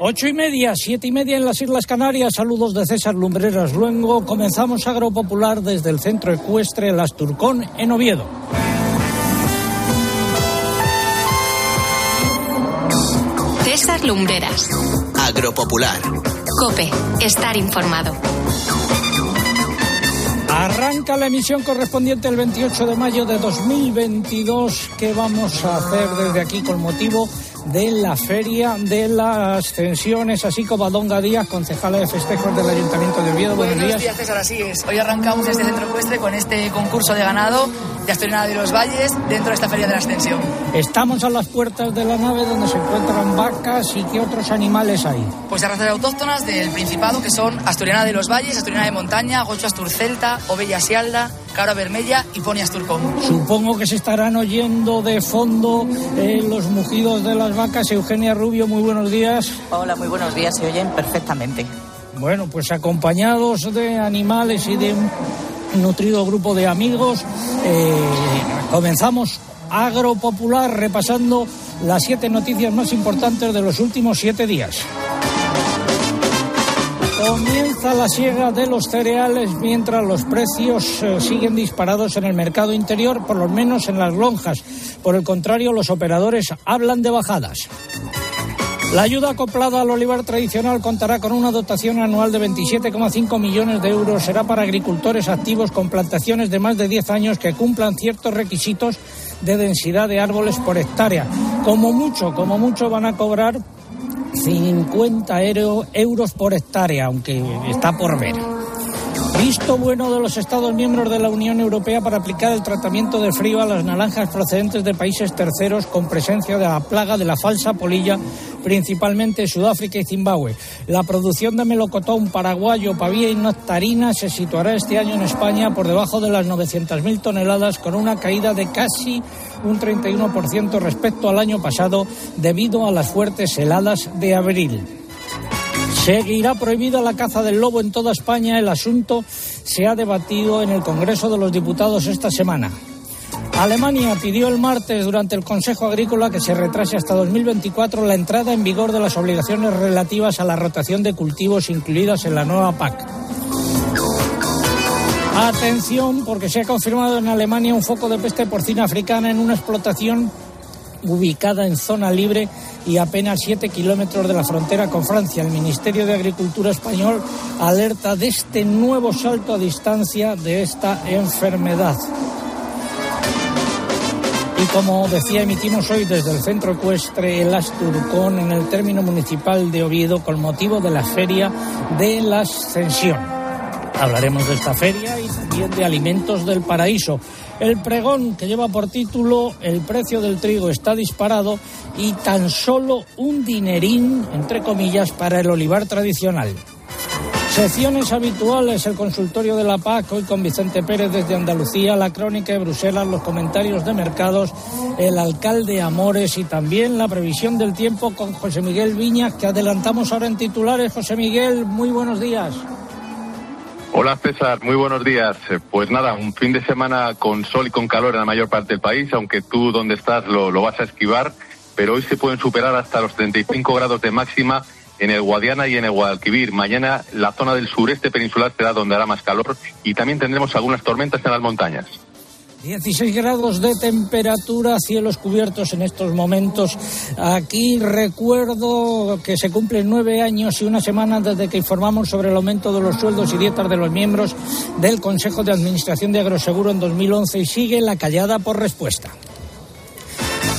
Ocho y media, siete y media en las Islas Canarias. Saludos de César Lumbreras Luengo. Comenzamos Agropopular desde el centro ecuestre Las Turcón en Oviedo. César Lumbreras. Agropopular. Cope, estar informado. Arranca la emisión correspondiente el 28 de mayo de 2022 que vamos a hacer desde aquí con motivo de la Feria de las Ascensiones, así como Adonga Díaz, concejala de festejos del Ayuntamiento de Oviedo. Buenos, Buenos días. César, así es. Hoy arrancamos este centro ecuestre con este concurso de ganado de Asturiana de los Valles dentro de esta Feria de la Ascensión. Estamos a las puertas de la nave donde se encuentran vacas y qué otros animales hay. Pues razas autóctonas del Principado que son Asturiana de los Valles, Asturiana de Montaña, Gocho Asturcelta, Ovella Sialda, Cabra Vermella y Pony Asturcón. Supongo que se estarán oyendo de fondo eh, los mugidos de las vacas. Eugenia Rubio, muy buenos días. Hola, muy buenos días. Se oyen perfectamente. Bueno, pues acompañados de animales y de un nutrido grupo de amigos, eh, comenzamos Agropopular repasando las siete noticias más importantes de los últimos siete días. Comienza la siega de los cereales mientras los precios eh, siguen disparados en el mercado interior, por lo menos en las lonjas. Por el contrario, los operadores hablan de bajadas. La ayuda acoplada al olivar tradicional contará con una dotación anual de 27,5 millones de euros. Será para agricultores activos con plantaciones de más de 10 años que cumplan ciertos requisitos de densidad de árboles por hectárea. Como mucho, como mucho van a cobrar 50 euros por hectárea, aunque está por ver. Visto bueno de los Estados miembros de la Unión Europea para aplicar el tratamiento de frío a las naranjas procedentes de países terceros con presencia de la plaga de la falsa polilla, principalmente Sudáfrica y Zimbabue. La producción de melocotón paraguayo, pavía y nectarina se situará este año en España por debajo de las 900.000 toneladas, con una caída de casi un 31% respecto al año pasado debido a las fuertes heladas de abril. Seguirá prohibida la caza del lobo en toda España. El asunto se ha debatido en el Congreso de los Diputados esta semana. Alemania pidió el martes durante el Consejo Agrícola que se retrase hasta 2024 la entrada en vigor de las obligaciones relativas a la rotación de cultivos incluidas en la nueva PAC. Atención, porque se ha confirmado en Alemania un foco de peste porcina africana en una explotación ubicada en zona libre y apenas 7 kilómetros de la frontera con Francia. El Ministerio de Agricultura español alerta de este nuevo salto a distancia de esta enfermedad. Y como decía, emitimos hoy desde el centro ecuestre El Asturcón en el término municipal de Oviedo con motivo de la Feria de la Ascensión. Hablaremos de esta feria y también de alimentos del paraíso. El pregón que lleva por título El precio del trigo está disparado y tan solo un dinerín, entre comillas, para el olivar tradicional. Secciones habituales, el consultorio de la PAC, hoy con Vicente Pérez desde Andalucía, la crónica de Bruselas, los comentarios de mercados, el alcalde Amores y también la previsión del tiempo con José Miguel Viñas, que adelantamos ahora en titulares. José Miguel, muy buenos días. Hola César, muy buenos días. Pues nada, un fin de semana con sol y con calor en la mayor parte del país, aunque tú donde estás lo, lo vas a esquivar, pero hoy se pueden superar hasta los 35 grados de máxima en el Guadiana y en el Guadalquivir. Mañana la zona del sureste peninsular será donde hará más calor y también tendremos algunas tormentas en las montañas. 16 grados de temperatura, cielos cubiertos en estos momentos. Aquí recuerdo que se cumplen nueve años y una semana desde que informamos sobre el aumento de los sueldos y dietas de los miembros del Consejo de Administración de Agroseguro en 2011 y sigue la callada por respuesta.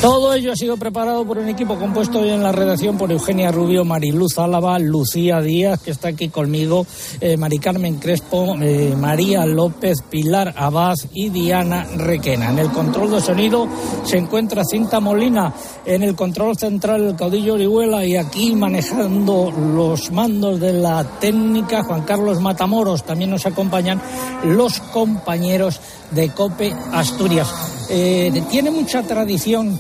Todo ello ha sido preparado por un equipo compuesto hoy en la redacción por Eugenia Rubio, Mariluz Álava, Lucía Díaz, que está aquí conmigo, eh, Mari Carmen Crespo, eh, María López, Pilar Abad y Diana Requena. En el control de sonido se encuentra Cinta Molina, en el control central el caudillo Orihuela y aquí manejando los mandos de la técnica Juan Carlos Matamoros. También nos acompañan los compañeros de COPE Asturias. Eh, tiene mucha tradición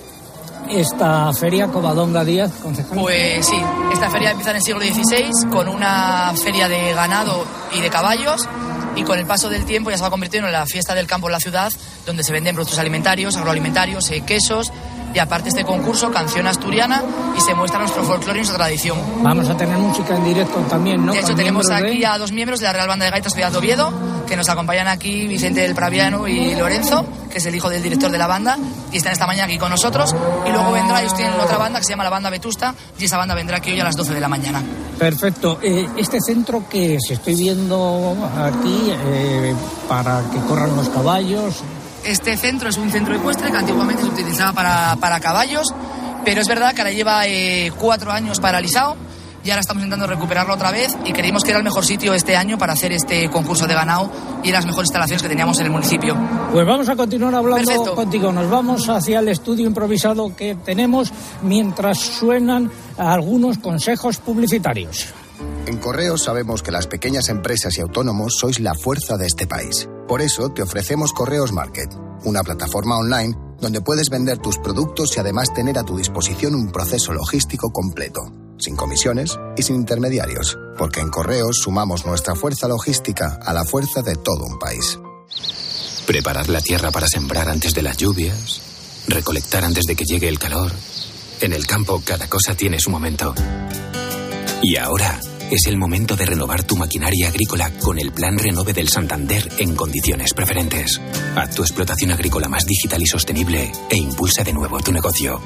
esta feria Covadonga Díaz, concejal? Pues sí, esta feria empieza en el siglo XVI con una feria de ganado y de caballos y con el paso del tiempo ya se va convirtiendo en la fiesta del campo en la ciudad donde se venden productos alimentarios, agroalimentarios, eh, quesos, y aparte este concurso, canción asturiana, y se muestra nuestro folclore y nuestra tradición. Vamos a tener música en directo también, ¿no? De hecho, tenemos aquí de- a dos miembros de la Real Banda de Gaitas Ciudad de Oviedo, que nos acompañan aquí, Vicente del Praviano y Lorenzo, que es el hijo del director de la banda, y están esta mañana aquí con nosotros. Y luego vendrá, ellos tienen otra banda que se llama la Banda Vetusta, y esa banda vendrá aquí hoy a las 12 de la mañana. Perfecto. Eh, este centro que se estoy viendo aquí eh, para que corran los caballos, Este centro es un centro ecuestre que antiguamente se utilizaba para, para caballos, pero es verdad que ahora lleva eh, cuatro años paralizado y ahora estamos intentando recuperarlo otra vez y creímos que era el mejor sitio este año para hacer este concurso de ganado y las mejores instalaciones que teníamos en el municipio. Pues vamos a continuar hablando Perfecto. contigo. Nos vamos hacia el estudio improvisado que tenemos mientras suenan algunos consejos publicitarios. En Correos sabemos que las pequeñas empresas y autónomos sois la fuerza de este país. Por eso te ofrecemos Correos Market, una plataforma online donde puedes vender tus productos y además tener a tu disposición un proceso logístico completo, sin comisiones y sin intermediarios, porque en Correos sumamos nuestra fuerza logística a la fuerza de todo un país. Preparar la tierra para sembrar antes de las lluvias. Recolectar antes de que llegue el calor. En el campo cada cosa tiene su momento. Y ahora es el momento de renovar tu maquinaria agrícola con el Plan Renove del Santander en condiciones preferentes. Haz tu explotación agrícola más digital y sostenible e impulsa de nuevo tu negocio.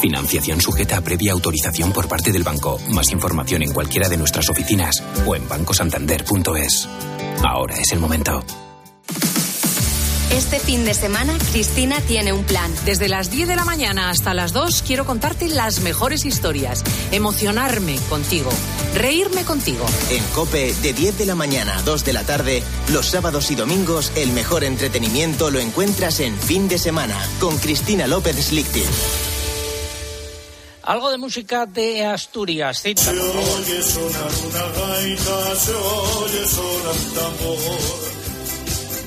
Financiación sujeta a previa autorización por parte del banco. Más información en cualquiera de nuestras oficinas o en bancosantander.es. Ahora es el momento. Este fin de semana, Cristina tiene un plan. Desde las 10 de la mañana hasta las 2 quiero contarte las mejores historias, emocionarme contigo, reírme contigo. En Cope, de 10 de la mañana a 2 de la tarde, los sábados y domingos, el mejor entretenimiento lo encuentras en fin de semana, con Cristina López Slichting. Algo de música de Asturias, cita. favor. oye sonar una gaita, se oye sonar un tambor.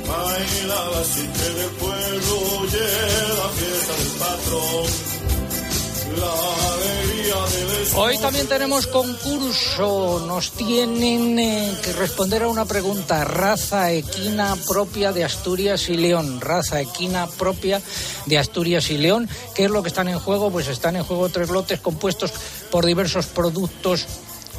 Baila la gente del pueblo, oye la fiesta del patrón. Hoy también tenemos concurso. Nos tienen eh, que responder a una pregunta. Raza equina propia de Asturias y León. Raza equina propia de Asturias y León. ¿Qué es lo que están en juego? Pues están en juego tres lotes compuestos por diversos productos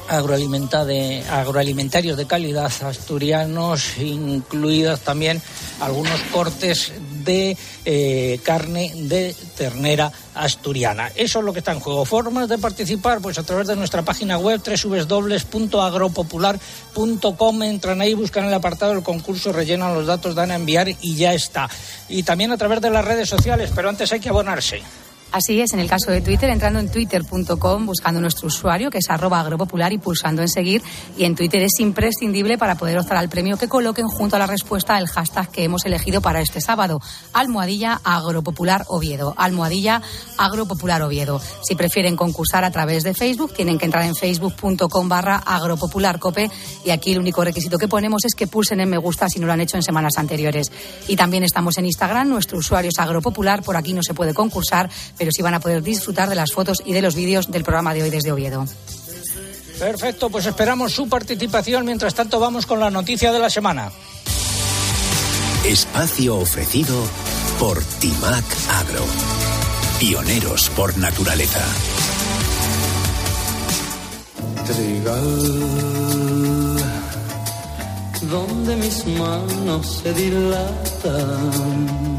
agroalimentarios de calidad asturianos, incluidas también algunos cortes de eh, carne de ternera asturiana. Eso es lo que está en juego. Formas de participar, pues a través de nuestra página web www.agropopular.com. Entran ahí, buscan el apartado del concurso, rellenan los datos, dan a enviar y ya está. Y también a través de las redes sociales, pero antes hay que abonarse. Así es, en el caso de Twitter, entrando en twitter.com, buscando nuestro usuario, que es arroba agropopular, y pulsando en seguir. Y en Twitter es imprescindible para poder optar al premio que coloquen junto a la respuesta el hashtag que hemos elegido para este sábado. Almohadilla Agropopular Oviedo. Almohadilla Agropopular Oviedo. Si prefieren concursar a través de Facebook, tienen que entrar en facebook.com barra agropopularcope. Y aquí el único requisito que ponemos es que pulsen en me gusta si no lo han hecho en semanas anteriores. Y también estamos en Instagram, nuestro usuario es agropopular, por aquí no se puede concursar, pero sí van a poder disfrutar de las fotos y de los vídeos del programa de hoy desde Oviedo. Perfecto, pues esperamos su participación. Mientras tanto, vamos con la noticia de la semana. Espacio ofrecido por Timac Agro. Pioneros por naturaleza. Trigal, donde mis manos se dilatan,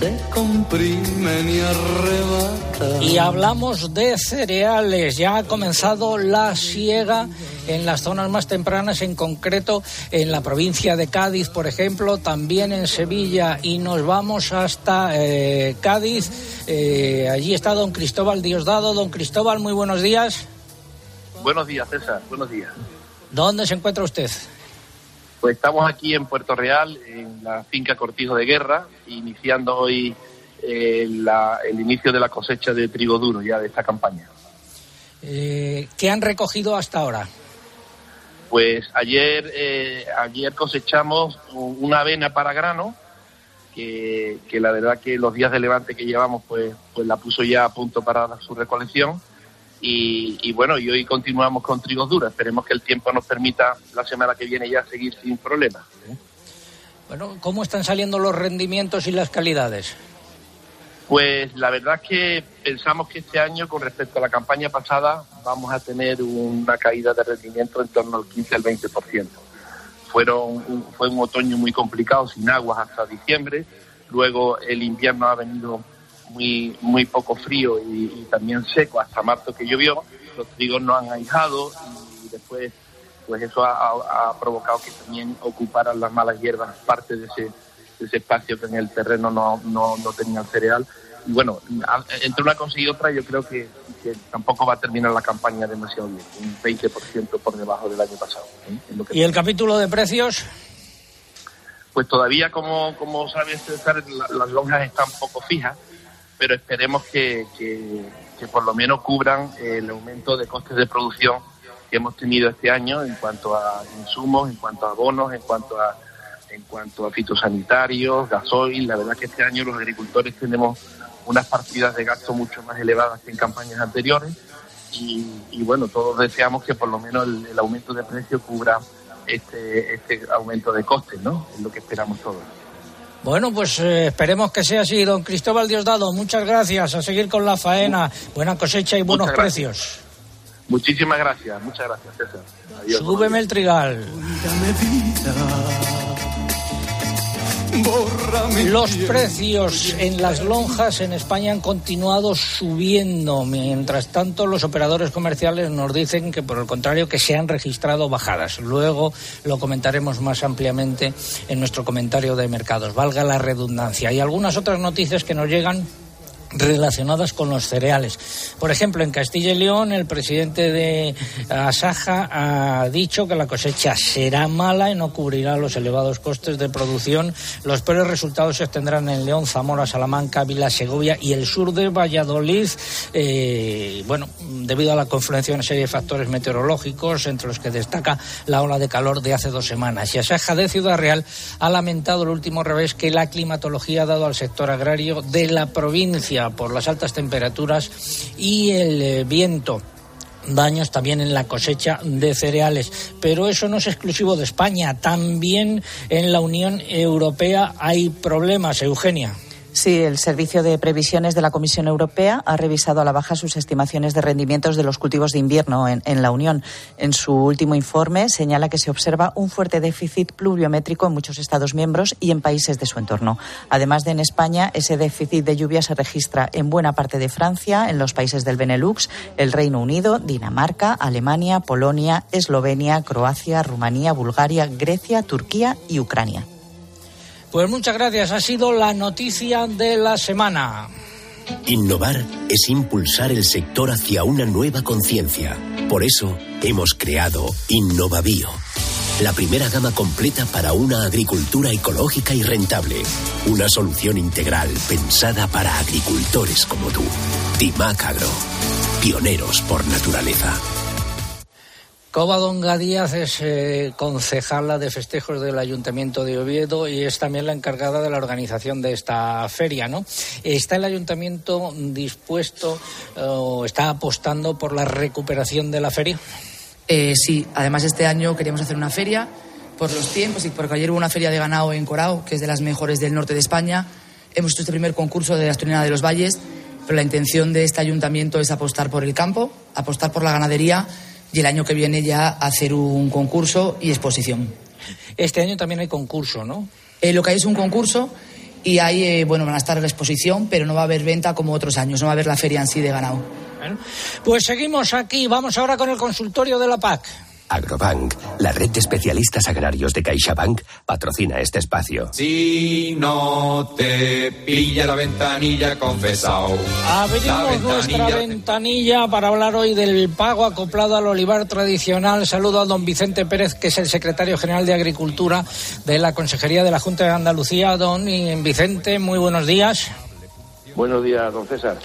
se comprimen y arrebatan. Y hablamos de cereales. Ya ha comenzado la siega en las zonas más tempranas, en concreto en la provincia de Cádiz, por ejemplo, también en Sevilla. Y nos vamos hasta eh, Cádiz. Eh, allí está don Cristóbal Diosdado. Don Cristóbal, muy buenos días. Buenos días, César. Buenos días. ¿Dónde se encuentra usted? Pues estamos aquí en Puerto Real, en la finca Cortijo de Guerra, iniciando hoy eh, la- el inicio de la cosecha de trigo duro ya de esta campaña. Eh, ¿Qué han recogido hasta ahora? Pues ayer, eh, ayer cosechamos una avena para grano, que, que la verdad que los días de levante que llevamos, pues, pues la puso ya a punto para su recolección. Y, y bueno, y hoy continuamos con trigos duros. Esperemos que el tiempo nos permita la semana que viene ya seguir sin problemas. Bueno, ¿cómo están saliendo los rendimientos y las calidades? Pues la verdad es que pensamos que este año, con respecto a la campaña pasada, vamos a tener una caída de rendimiento en torno al 15 al 20%. Fueron, fue un otoño muy complicado, sin aguas hasta diciembre. Luego el invierno ha venido muy, muy poco frío y, también seco hasta marzo que llovió. Los trigos no han ahijado y después pues eso ha, provocado que también ocuparan las malas hierbas parte de ese, de ese espacio que en el terreno no, no, no tenía el cereal y bueno, entre una cosa y otra yo creo que, tampoco va a terminar la campaña demasiado bien, un 20% por debajo del año pasado. ¿eh? ¿Y el capítulo de precios? Pues todavía, como, como sabes, César, las lonjas están poco fijas, pero esperemos que, que, por lo menos cubran el aumento de costes de producción que hemos tenido este año en cuanto a insumos, en cuanto a bonos, en cuanto a en cuanto a fitosanitarios, gasoil. La verdad que este año los agricultores tenemos unas partidas de gasto mucho más elevadas que en campañas anteriores y, bueno, todos deseamos que por lo menos el, aumento de precio cubra este, este aumento de costes, ¿no? Es lo que esperamos todos. Bueno, pues eh, esperemos que sea así. Don Cristóbal Diosdado, muchas gracias. A seguir con la faena. Buena cosecha y buenos precios. Muchísimas gracias, muchas gracias, César. Adiós, Súbeme el trigal. Los precios en las lonjas en España han continuado subiendo. Mientras tanto, los operadores comerciales nos dicen que, por el contrario, que se han registrado bajadas. Luego lo comentaremos más ampliamente en nuestro comentario de mercados. Valga la redundancia. Y algunas otras noticias que nos llegan relacionadas con los cereales. Por ejemplo, en Castilla y León, el presidente de Asaja ha dicho que la cosecha será mala y no cubrirá los elevados costes de producción. Los peores resultados se obtendrán en León, Zamora, Salamanca, Vila, Segovia y el sur de Valladolid. Eh, bueno, debido a la confluencia de una serie de factores meteorológicos, entre los que destaca la ola de calor de hace dos semanas. Y Asaja de Ciudad Real ha lamentado el último revés que la climatología ha dado al sector agrario de la provincia por las altas temperaturas y el eh, viento daños también en la cosecha de cereales. Pero eso no es exclusivo de España. También en la Unión Europea hay problemas, Eugenia. Sí, el Servicio de Previsiones de la Comisión Europea ha revisado a la baja sus estimaciones de rendimientos de los cultivos de invierno en, la Unión. En su último informe señala que se observa un fuerte déficit pluviométrico en muchos Estados miembros y en países de su entorno. Además de en España, ese déficit de lluvia se registra en buena parte de Francia, en los países del Benelux, el Reino Unido, Dinamarca, Alemania, Polonia, Eslovenia, Croacia, Rumanía, Bulgaria, Grecia, Turquía y Ucrania. Pues muchas gracias. Ha sido la noticia de la semana. Innovar es impulsar el sector hacia una nueva conciencia. Por eso hemos creado InnovaBio, la primera gama completa para una agricultura ecológica y rentable. Una solución integral pensada para agricultores como tú. Timac Agro, pioneros por naturaleza. Covadonga Díaz es eh, concejala de festejos del Ayuntamiento de Oviedo y es también la encargada de la organización de esta feria, ¿no? ¿Está el Ayuntamiento dispuesto o está apostando por la recuperación de la feria? Eh, sí, además este año queríamos hacer una feria por los tiempos y porque ayer hubo una feria de ganado en Corao, que es de las mejores del norte de España. Hemos hecho este primer concurso de la de los Valles, pero la intención de este ayuntamiento es apostar por el campo, apostar por la ganadería y el año que viene ya hacer un concurso y exposición. Este año también hay concurso, ¿no? Eh, lo que hay es un concurso y ahí, eh, bueno, van a estar la exposición, pero no va a haber venta como otros años, no va a haber la feria en sí de ganado. pues seguimos aquí, vamos ahora con el consultorio de la PAC. Agrobank, la red de especialistas agrarios de CaixaBank, patrocina este espacio. Si no te pilla la ventanilla, confesado. Abrimos nuestra ventanilla para hablar hoy del pago acoplado al olivar tradicional. Saludo a don Vicente Pérez, que es el secretario general de Agricultura de la Consejería de la Junta de Andalucía. Don Vicente, muy buenos días. Buenos días, don César.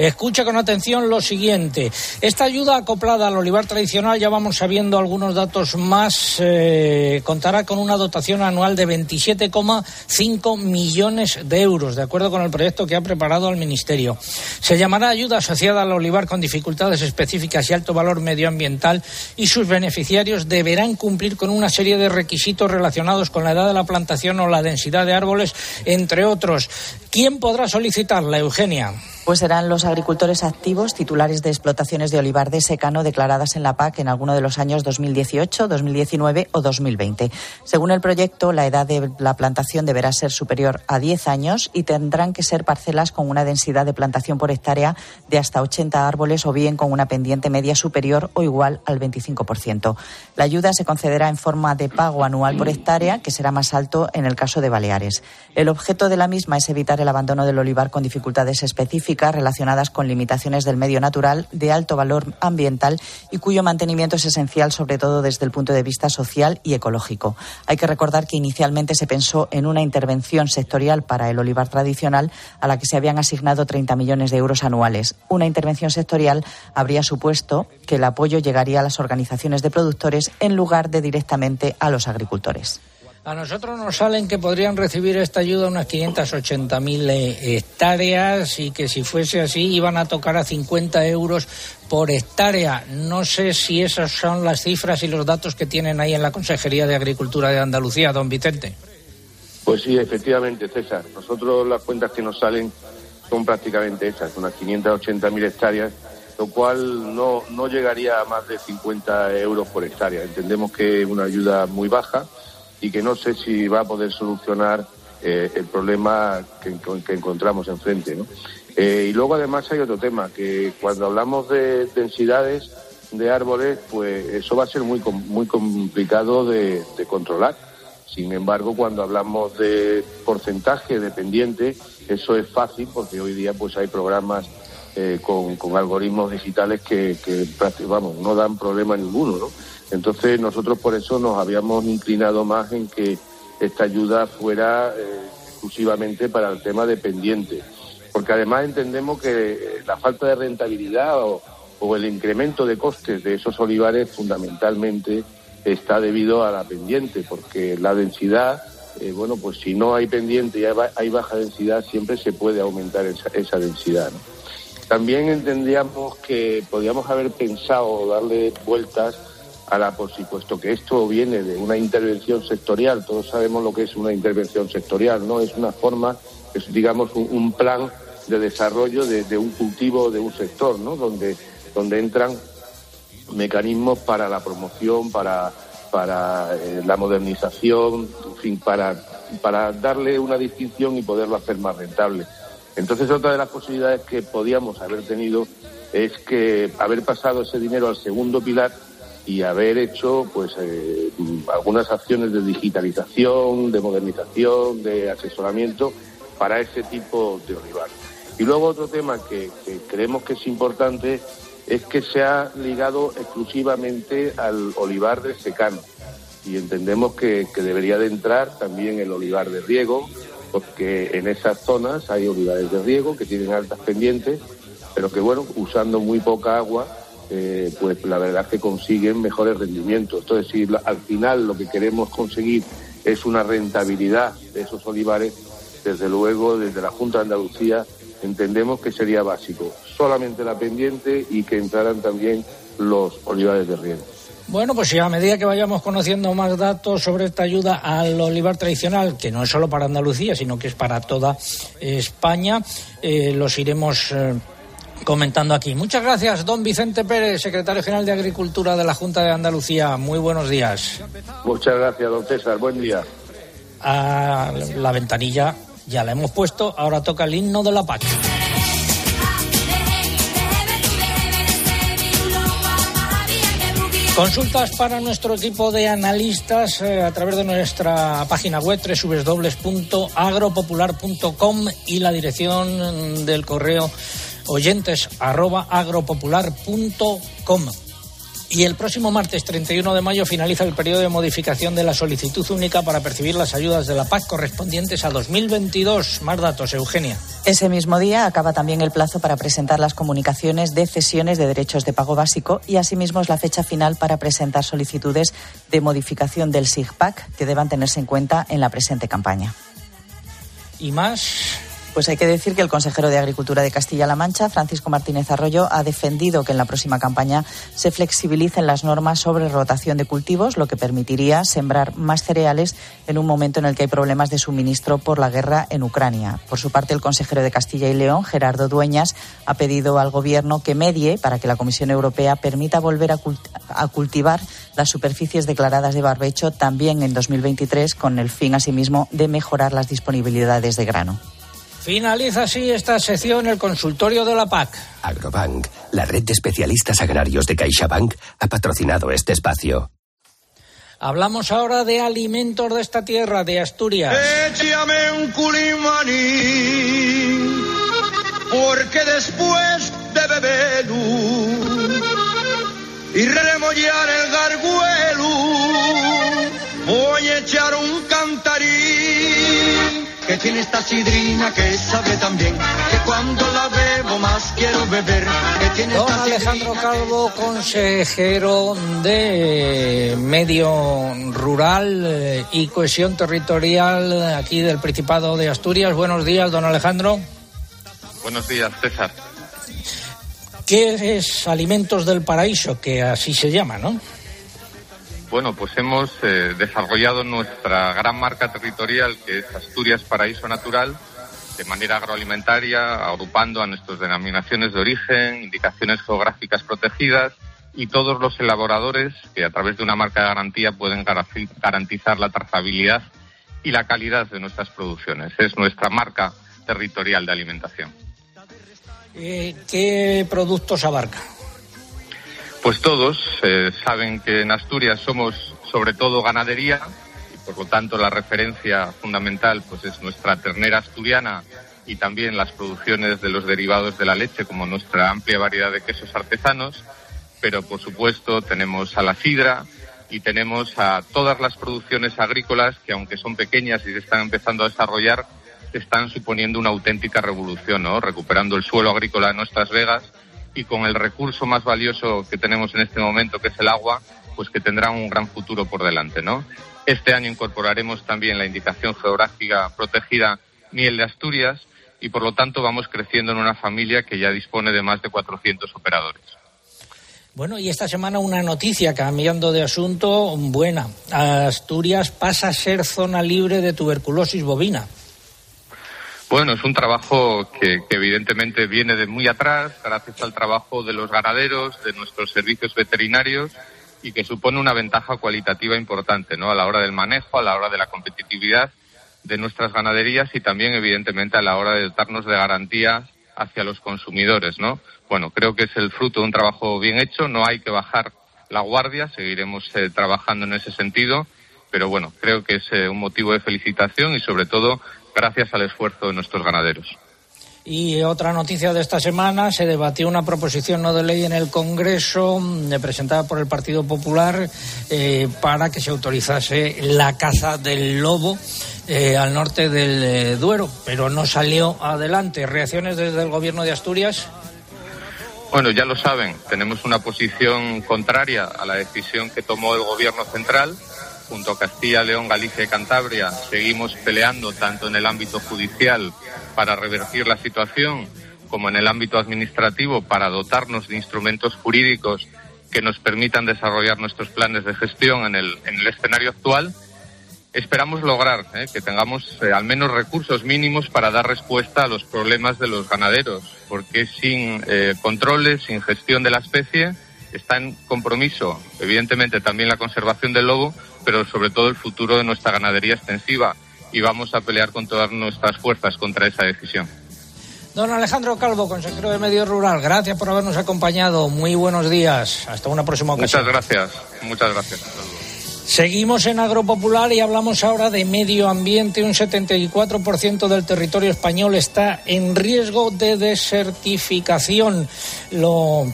Escucha con atención lo siguiente. Esta ayuda acoplada al olivar tradicional, ya vamos sabiendo algunos datos más, eh, contará con una dotación anual de 27,5 millones de euros, de acuerdo con el proyecto que ha preparado el Ministerio. Se llamará ayuda asociada al olivar con dificultades específicas y alto valor medioambiental y sus beneficiarios deberán cumplir con una serie de requisitos relacionados con la edad de la plantación o la densidad de árboles, entre otros. ¿Quién podrá solicitarla, Eugenia? Pues serán los agricultores activos titulares de explotaciones de olivar de secano declaradas en la PAC en alguno de los años 2018, 2019 o 2020. Según el proyecto, la edad de la plantación deberá ser superior a 10 años y tendrán que ser parcelas con una densidad de plantación por hectárea de hasta 80 árboles o bien con una pendiente media superior o igual al 25%. La ayuda se concederá en forma de pago anual por hectárea, que será más alto en el caso de Baleares. El objeto de la misma es evitar el abandono del olivar con dificultades específicas relacionadas con limitaciones del medio natural de alto valor ambiental y cuyo mantenimiento es esencial sobre todo desde el punto de vista social y ecológico. Hay que recordar que inicialmente se pensó en una intervención sectorial para el olivar tradicional a la que se habían asignado 30 millones de euros anuales. Una intervención sectorial habría supuesto que el apoyo llegaría a las organizaciones de productores en lugar de directamente a los agricultores. A nosotros nos salen que podrían recibir esta ayuda unas 580.000 eh, hectáreas y que si fuese así iban a tocar a 50 euros por hectárea. No sé si esas son las cifras y los datos que tienen ahí en la Consejería de Agricultura de Andalucía, don Vicente. Pues sí, efectivamente, César. Nosotros las cuentas que nos salen son prácticamente esas, unas 580.000 hectáreas, lo cual no, no llegaría a más de 50 euros por hectárea. Entendemos que es una ayuda muy baja y que no sé si va a poder solucionar eh, el problema que, que encontramos enfrente. ¿no? Eh, y luego además hay otro tema, que cuando hablamos de densidades de árboles, pues eso va a ser muy, muy complicado de, controlar. Sin embargo, cuando hablamos de porcentaje dependiente, eso es fácil porque hoy día pues hay programas eh, con, con, algoritmos digitales que, que, vamos, no dan problema ninguno, ¿no? Entonces nosotros por eso nos habíamos inclinado más en que esta ayuda fuera eh, exclusivamente para el tema dependiente, porque además entendemos que la falta de rentabilidad o, el incremento de costes de esos olivares fundamentalmente está debido a la pendiente, porque la densidad, eh, bueno, pues si no hay pendiente y hay baja densidad, siempre se puede aumentar esa, densidad. También entendíamos que podíamos haber pensado darle vueltas a la por supuesto que esto viene de una intervención sectorial, todos sabemos lo que es una intervención sectorial, ¿no? Es una forma, es digamos un, plan de desarrollo de, un cultivo de un sector, ¿no? Donde, donde entran mecanismos para la promoción, para, para eh, la modernización, en fin, para, para darle una distinción y poderlo hacer más rentable. Entonces, otra de las posibilidades que podíamos haber tenido es que haber pasado ese dinero al segundo pilar y haber hecho pues eh, algunas acciones de digitalización, de modernización, de asesoramiento para ese tipo de olivar. Y luego otro tema que, creemos que es importante es que se ha ligado exclusivamente al olivar de secano y entendemos que, que debería de entrar también el olivar de riego porque en esas zonas hay olivares de riego que tienen altas pendientes pero que bueno, usando muy poca agua eh, pues la verdad es que consiguen mejores rendimientos. Entonces, si al final lo que queremos conseguir es una rentabilidad de esos olivares, desde luego, desde la Junta de Andalucía, entendemos que sería básico solamente la pendiente y que entraran también los olivares de riego. Bueno, pues a medida que vayamos conociendo más datos sobre esta ayuda al olivar tradicional, que no es solo para Andalucía, sino que es para toda España, eh, los iremos eh, comentando aquí. Muchas gracias, don Vicente Pérez, secretario general de Agricultura de la Junta de Andalucía. Muy buenos días. Muchas gracias, don César. Buen día. La ventanilla ya la hemos puesto, ahora toca el himno de la PAC. Consultas para nuestro equipo de analistas eh, a través de nuestra página web www.agropopular.com y la dirección del correo oyentes arroba agropopular.com. Y el próximo martes 31 de mayo finaliza el periodo de modificación de la solicitud única para percibir las ayudas de la PAC correspondientes a 2022. Más datos, Eugenia. Ese mismo día acaba también el plazo para presentar las comunicaciones de cesiones de derechos de pago básico y asimismo es la fecha final para presentar solicitudes de modificación del SIGPAC que deban tenerse en cuenta en la presente campaña. Y más. Pues hay que decir que el consejero de Agricultura de Castilla-La Mancha, Francisco Martínez Arroyo, ha defendido que en la próxima campaña se flexibilicen las normas sobre rotación de cultivos, lo que permitiría sembrar más cereales en un momento en el que hay problemas de suministro por la guerra en Ucrania. Por su parte, el consejero de Castilla y León, Gerardo Dueñas, ha pedido al Gobierno que medie para que la Comisión Europea permita volver a, a cultivar las superficies declaradas de barbecho también en 2023, con el fin, asimismo, de mejorar las disponibilidades de grano. Finaliza así esta sección el consultorio de la PAC. Agrobank, la red de especialistas agrarios de CaixaBank, ha patrocinado este espacio. Hablamos ahora de alimentos de esta tierra, de Asturias. Échame un culimaní, porque después de beberlo y remollar el garguelo, voy a echar un cantarín que tiene esta sidrina que sabe también que cuando la bebo más quiero beber. Que tiene Don esta Alejandro Calvo, consejero de Medio Rural eh, y Cohesión Territorial aquí del Principado de Asturias. Buenos días, don Alejandro. Buenos días, César. ¿Qué es Alimentos del Paraíso? Que así se llama, ¿no? Bueno, pues hemos eh, desarrollado nuestra gran marca territorial que es Asturias Paraíso Natural de manera agroalimentaria, agrupando a nuestras denominaciones de origen, indicaciones geográficas protegidas y todos los elaboradores que a través de una marca de garantía pueden garanti- garantizar la trazabilidad y la calidad de nuestras producciones. Es nuestra marca territorial de alimentación. Eh, ¿Qué productos abarca? Pues todos eh, saben que en Asturias somos sobre todo ganadería y por lo tanto la referencia fundamental pues es nuestra ternera asturiana y también las producciones de los derivados de la leche como nuestra amplia variedad de quesos artesanos, pero por supuesto tenemos a la sidra y tenemos a todas las producciones agrícolas que aunque son pequeñas y se están empezando a desarrollar están suponiendo una auténtica revolución, ¿no? Recuperando el suelo agrícola de nuestras vegas y con el recurso más valioso que tenemos en este momento, que es el agua, pues que tendrá un gran futuro por delante, ¿no? Este año incorporaremos también la indicación geográfica protegida miel de Asturias y por lo tanto vamos creciendo en una familia que ya dispone de más de 400 operadores. Bueno, y esta semana una noticia, cambiando de asunto, buena. Asturias pasa a ser zona libre de tuberculosis bovina. Bueno, es un trabajo que, que, evidentemente viene de muy atrás, gracias al trabajo de los ganaderos, de nuestros servicios veterinarios y que supone una ventaja cualitativa importante, ¿no? A la hora del manejo, a la hora de la competitividad de nuestras ganaderías y también, evidentemente, a la hora de dotarnos de garantías hacia los consumidores, ¿no? Bueno, creo que es el fruto de un trabajo bien hecho, no hay que bajar la guardia, seguiremos eh, trabajando en ese sentido, pero bueno, creo que es eh, un motivo de felicitación y sobre todo gracias al esfuerzo de nuestros ganaderos. Y otra noticia de esta semana, se debatió una proposición no de ley en el Congreso eh, presentada por el Partido Popular eh, para que se autorizase la caza del lobo eh, al norte del eh, Duero, pero no salió adelante. ¿Reacciones desde el Gobierno de Asturias? Bueno, ya lo saben, tenemos una posición contraria a la decisión que tomó el Gobierno central junto a Castilla, León, Galicia y Cantabria, seguimos peleando tanto en el ámbito judicial para revertir la situación como en el ámbito administrativo para dotarnos de instrumentos jurídicos que nos permitan desarrollar nuestros planes de gestión en el, en el escenario actual. Esperamos lograr eh, que tengamos eh, al menos recursos mínimos para dar respuesta a los problemas de los ganaderos, porque sin eh, controles, sin gestión de la especie, está en compromiso, evidentemente, también la conservación del lobo, pero sobre todo el futuro de nuestra ganadería extensiva y vamos a pelear con todas nuestras fuerzas contra esa decisión. Don Alejandro Calvo, consejero de Medio Rural, gracias por habernos acompañado. Muy buenos días. Hasta una próxima ocasión. Muchas gracias. Muchas gracias. Seguimos en Agropopular y hablamos ahora de medio ambiente. Un 74% del territorio español está en riesgo de desertificación. Lo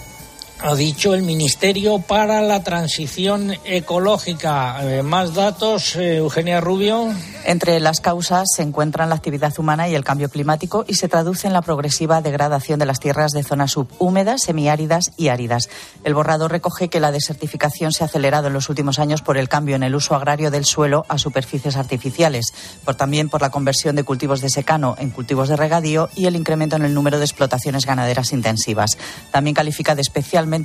ha dicho el Ministerio para la Transición Ecológica. Eh, más datos, eh, Eugenia Rubio. Entre las causas se encuentran la actividad humana y el cambio climático y se traduce en la progresiva degradación de las tierras de zonas subhúmedas, semiáridas y áridas. El borrador recoge que la desertificación se ha acelerado en los últimos años por el cambio en el uso agrario del suelo a superficies artificiales, por también por la conversión de cultivos de secano en cultivos de regadío y el incremento en el número de explotaciones ganaderas intensivas. También califica de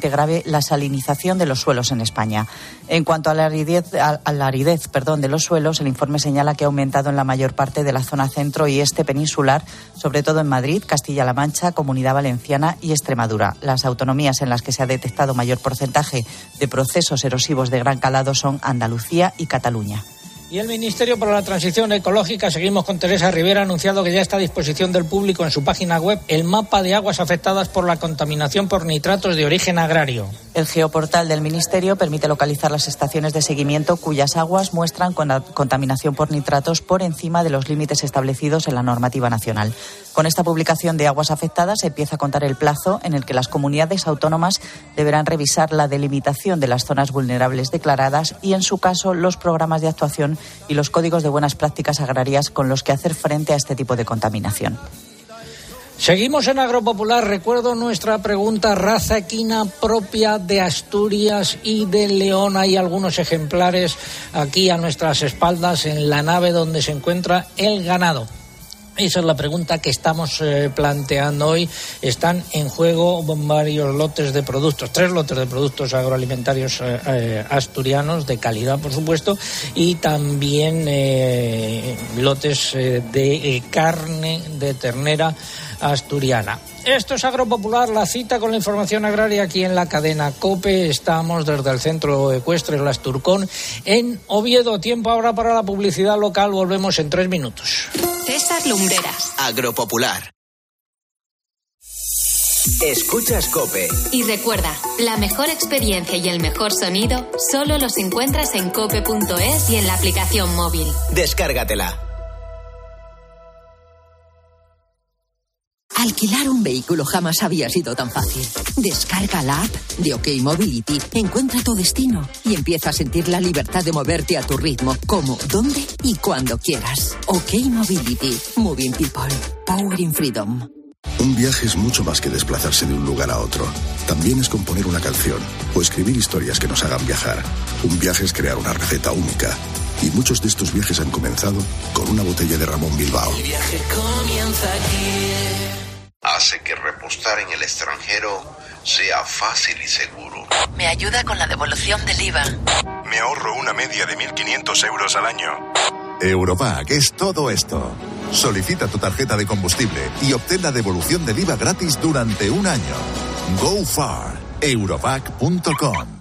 grave la salinización de los suelos en España. En cuanto a la aridez, a la aridez perdón, de los suelos, el informe señala que ha aumentado en la mayor parte de la zona centro y este peninsular, sobre todo en Madrid, Castilla-La Mancha, Comunidad Valenciana y Extremadura. Las autonomías en las que se ha detectado mayor porcentaje de procesos erosivos de gran calado son Andalucía y Cataluña. Y el Ministerio para la Transición Ecológica, seguimos con Teresa Rivera, ha anunciado que ya está a disposición del público en su página web el mapa de aguas afectadas por la contaminación por nitratos de origen agrario. El geoportal del Ministerio permite localizar las estaciones de seguimiento cuyas aguas muestran contaminación por nitratos por encima de los límites establecidos en la normativa nacional. Con esta publicación de aguas afectadas se empieza a contar el plazo en el que las comunidades autónomas deberán revisar la delimitación de las zonas vulnerables declaradas y, en su caso, los programas de actuación y los códigos de buenas prácticas agrarias con los que hacer frente a este tipo de contaminación. Seguimos en Agropopular. Recuerdo nuestra pregunta, raza equina propia de Asturias y de León. Hay algunos ejemplares aquí a nuestras espaldas en la nave donde se encuentra el ganado. Esa es la pregunta que estamos eh, planteando hoy. Están en juego varios lotes de productos, tres lotes de productos agroalimentarios eh, eh, asturianos de calidad, por supuesto, y también lotes de carne de ternera asturiana. Esto es Agropopular, la cita con la información agraria aquí en la cadena COPE. Estamos desde el centro ecuestre Las Turcón en Oviedo. Tiempo ahora para la publicidad local. Volvemos en tres minutos. César Lumbreras. Agropopular. Escuchas Cope. Y recuerda, la mejor experiencia y el mejor sonido solo los encuentras en cope.es y en la aplicación móvil. Descárgatela. Alquilar un vehículo jamás había sido tan fácil. Descarga la app de OK Mobility, encuentra tu destino y empieza a sentir la libertad de moverte a tu ritmo, como, dónde y cuando quieras. OK Mobility, Moving People, Powering Freedom. Un viaje es mucho más que desplazarse de un lugar a otro. También es componer una canción o escribir historias que nos hagan viajar. Un viaje es crear una receta única. Y muchos de estos viajes han comenzado con una botella de Ramón Bilbao. El viaje comienza aquí en el extranjero sea fácil y seguro. Me ayuda con la devolución del IVA. Me ahorro una media de 1.500 euros al año. Europac es todo esto. Solicita tu tarjeta de combustible y obtén la devolución del IVA gratis durante un año. Go far. Europac.com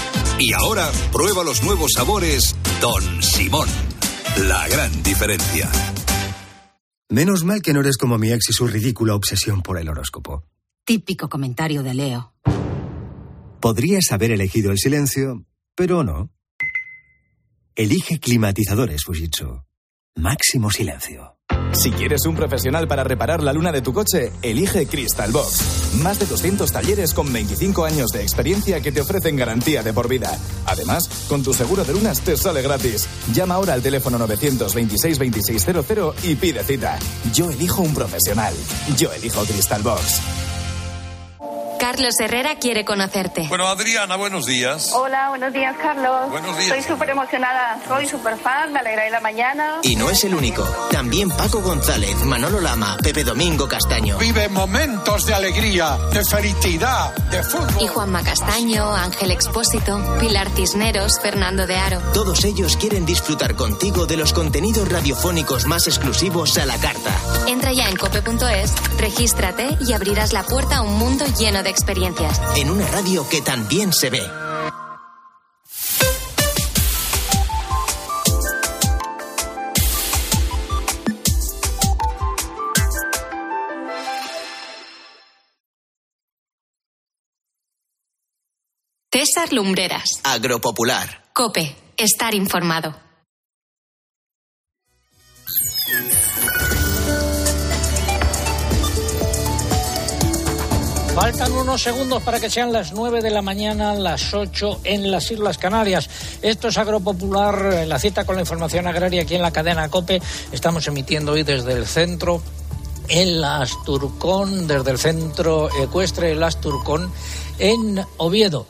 Y ahora prueba los nuevos sabores Don Simón. La gran diferencia. Menos mal que no eres como mi ex y su ridícula obsesión por el horóscopo. Típico comentario de Leo. Podrías haber elegido el silencio, pero no. Elige climatizadores Fujitsu. Máximo silencio. Si quieres un profesional para reparar la luna de tu coche, elige Crystal Box. Más de 200 talleres con 25 años de experiencia que te ofrecen garantía de por vida. Además, con tu seguro de lunas te sale gratis. Llama ahora al teléfono 926 2600 y pide cita. Yo elijo un profesional. Yo elijo Crystal Box. Carlos Herrera quiere conocerte. Bueno, Adriana, buenos días. Hola, buenos días, Carlos. Buenos días. Estoy súper emocionada. Soy súper fan, me alegra de la mañana. Y no es el único. También Paco González, Manolo Lama, Pepe Domingo Castaño. Vive momentos de alegría, de felicidad, de fútbol. Y Juanma Castaño, Ángel Expósito, Pilar Cisneros, Fernando de Aro. Todos ellos quieren disfrutar contigo de los contenidos radiofónicos más exclusivos a la carta. Entra ya en cope.es, regístrate y abrirás la puerta a un mundo lleno de experiencias. En una radio que también se ve. César Lumbreras. Agropopular. Cope. Estar informado. Faltan unos segundos para que sean las 9 de la mañana, las 8 en las Islas Canarias. Esto es Agropopular, la cita con la información agraria aquí en la cadena COPE. Estamos emitiendo hoy desde el centro, el Asturcón, desde el centro ecuestre, el Asturcón, en Oviedo.